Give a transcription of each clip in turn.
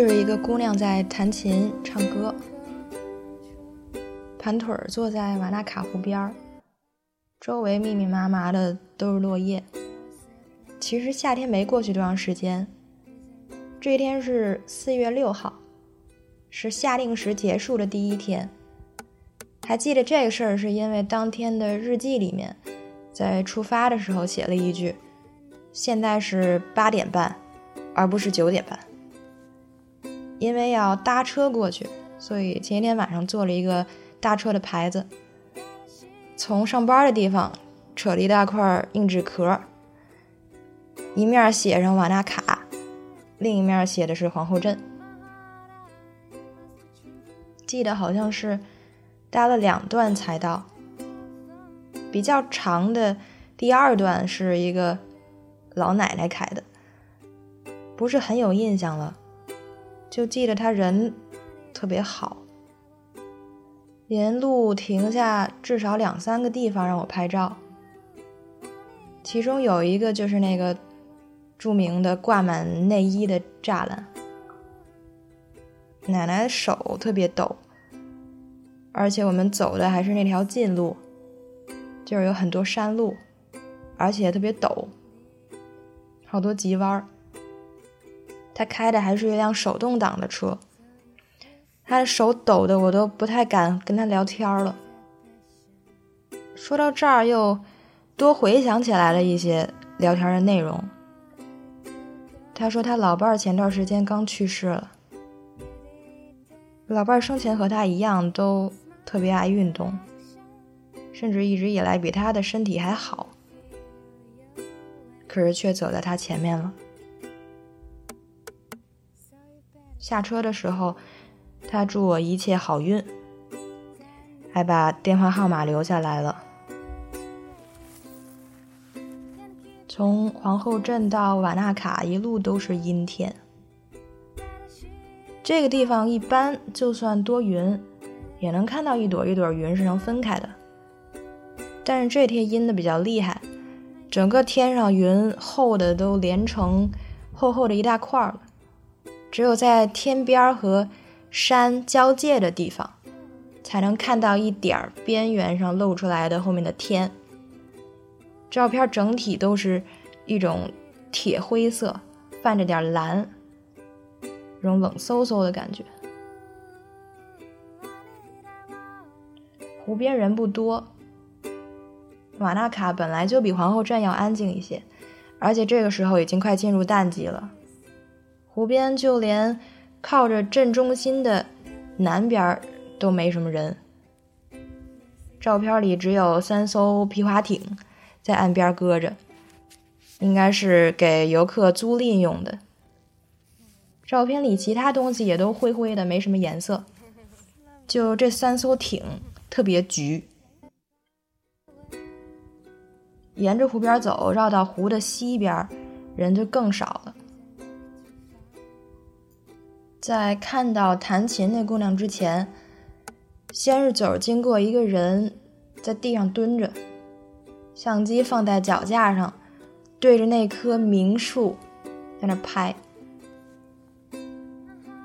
这是一个姑娘在弹琴唱歌，盘腿坐在瓦纳卡湖边儿，周围密密麻麻的都是落叶。其实夏天没过去多长时间，这一天是四月六号，是夏令时结束的第一天。还记得这个事儿，是因为当天的日记里面，在出发的时候写了一句：“现在是八点半，而不是九点半。”因为要搭车过去，所以前一天晚上做了一个搭车的牌子。从上班的地方扯了一大块硬纸壳，一面写上瓦纳卡，另一面写的是皇后镇。记得好像是搭了两段才到，比较长的第二段是一个老奶奶开的，不是很有印象了。就记得他人特别好，沿路停下至少两三个地方让我拍照，其中有一个就是那个著名的挂满内衣的栅栏。奶奶的手特别抖，而且我们走的还是那条近路，就是有很多山路，而且特别陡，好多急弯儿。他开的还是一辆手动挡的车，他的手抖的我都不太敢跟他聊天了。说到这儿，又多回想起来了一些聊天的内容。他说他老伴儿前段时间刚去世了，老伴儿生前和他一样都特别爱运动，甚至一直以来比他的身体还好，可是却走在他前面了。下车的时候，他祝我一切好运，还把电话号码留下来了。从皇后镇到瓦纳卡，一路都是阴天。这个地方一般就算多云，也能看到一朵一朵云是能分开的。但是这天阴的比较厉害，整个天上云厚的都连成厚厚的一大块了。只有在天边和山交界的地方，才能看到一点儿边缘上露出来的后面的天。照片整体都是一种铁灰色，泛着点蓝，这种冷飕飕的感觉。湖边人不多，瓦纳卡本来就比皇后镇要安静一些，而且这个时候已经快进入淡季了。湖边就连靠着镇中心的南边都没什么人。照片里只有三艘皮划艇在岸边搁着，应该是给游客租赁用的。照片里其他东西也都灰灰的，没什么颜色，就这三艘艇特别橘。沿着湖边走，绕到湖的西边，人就更少了。在看到弹琴那姑娘之前，先是走经过一个人，在地上蹲着，相机放在脚架上，对着那棵名树在那拍。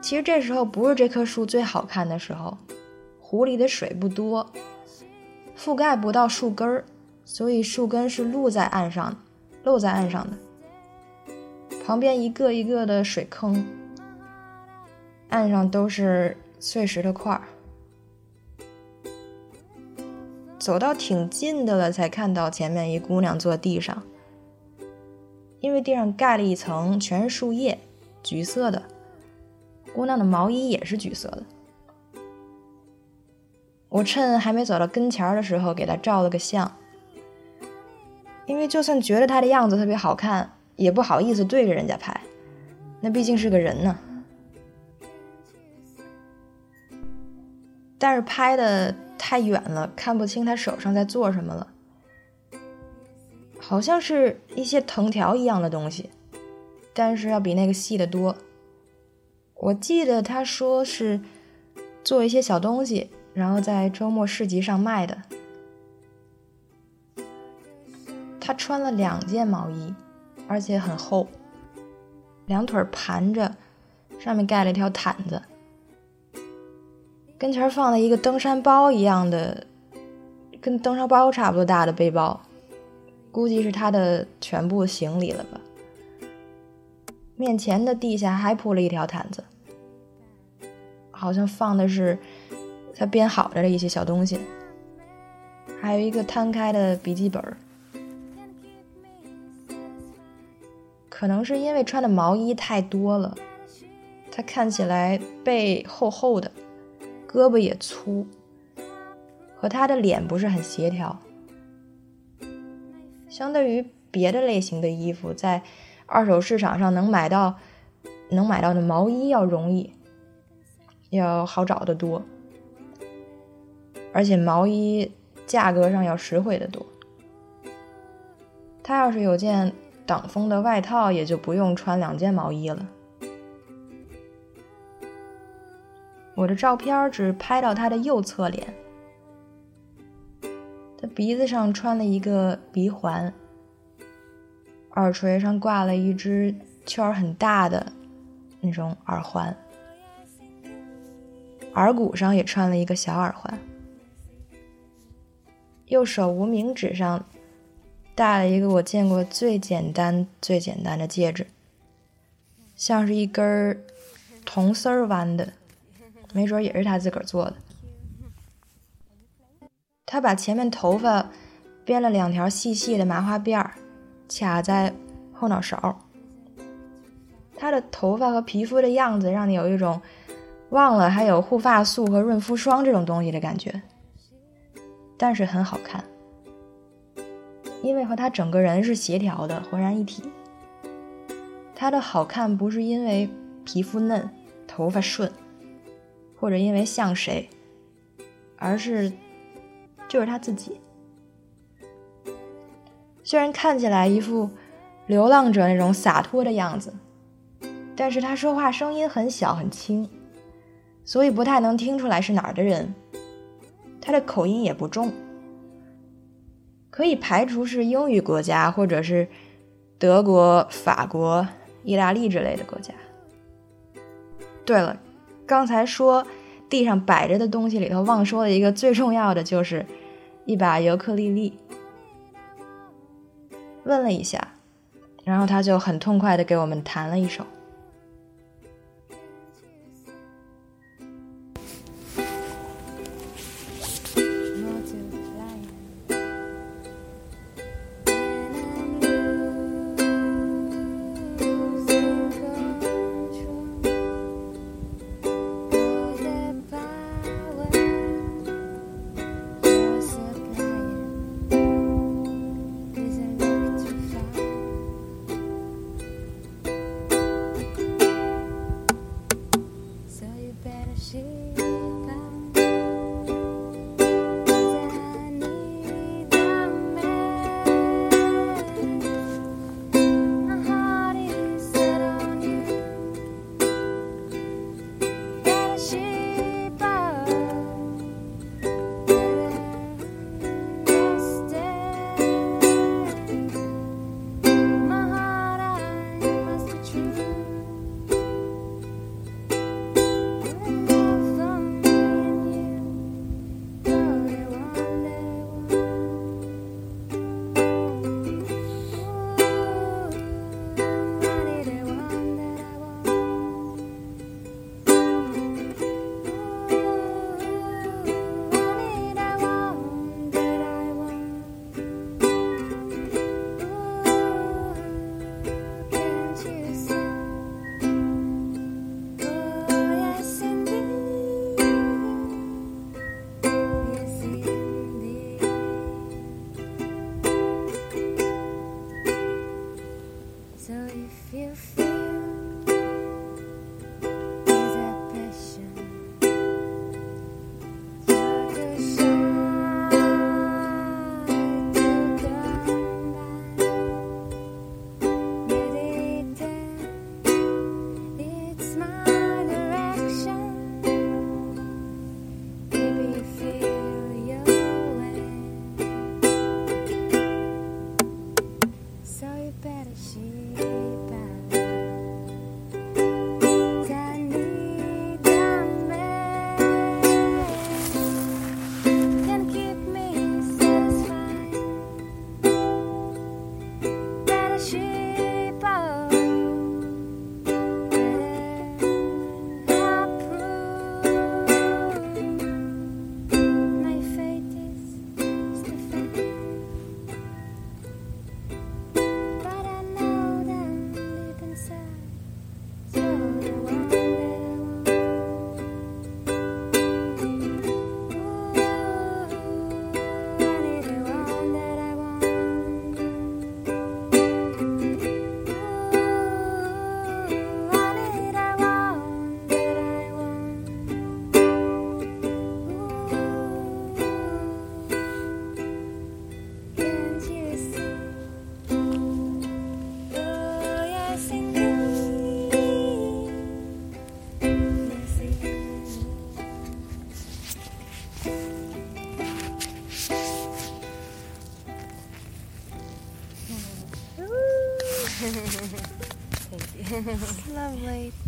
其实这时候不是这棵树最好看的时候，湖里的水不多，覆盖不到树根儿，所以树根是露在岸上的，露在岸上的，旁边一个一个的水坑。岸上都是碎石的块儿，走到挺近的了，才看到前面一姑娘坐地上。因为地上盖了一层全是树叶，橘色的。姑娘的毛衣也是橘色的。我趁还没走到跟前的时候，给她照了个相。因为就算觉得她的样子特别好看，也不好意思对着人家拍，那毕竟是个人呢。但是拍的太远了，看不清他手上在做什么了，好像是一些藤条一样的东西，但是要比那个细的多。我记得他说是做一些小东西，然后在周末市集上卖的。他穿了两件毛衣，而且很厚，两腿盘着，上面盖了一条毯子，跟前放了一个登山包一样的，跟登山包差不多大的背包，估计是他的全部行李了吧。面前的地下还铺了一条毯子，好像放的是他编好的一些小东西，还有一个摊开的笔记本。可能是因为穿的毛衣太多了，他看起来背厚厚的，胳膊也粗，和他的脸不是很协调。相对于别的类型的衣服，在二手市场上能买到能买到的毛衣要容易，要好找的多，而且毛衣价格上要实惠的多。他要是有件。挡风的外套也就不用穿两件毛衣了。我的照片只拍到他的右侧脸，他鼻子上穿了一个鼻环，耳垂上挂了一只圈很大的那种耳环，耳骨上也穿了一个小耳环，右手无名指上。戴了一个我见过最简单、最简单的戒指，像是一根铜丝儿弯的，没准也是他自个儿做的。他把前面头发编了两条细细的麻花辫儿，卡在后脑勺。他的头发和皮肤的样子，让你有一种忘了还有护发素和润肤霜这种东西的感觉，但是很好看。因为和他整个人是协调的，浑然一体。他的好看不是因为皮肤嫩、头发顺，或者因为像谁，而是就是他自己。虽然看起来一副流浪者那种洒脱的样子，但是他说话声音很小很轻，所以不太能听出来是哪儿的人。他的口音也不重。可以排除是英语国家，或者是德国、法国、意大利之类的国家。对了，刚才说地上摆着的东西里头忘说了一个最重要的，就是一把尤克里里。问了一下，然后他就很痛快的给我们弹了一首。late.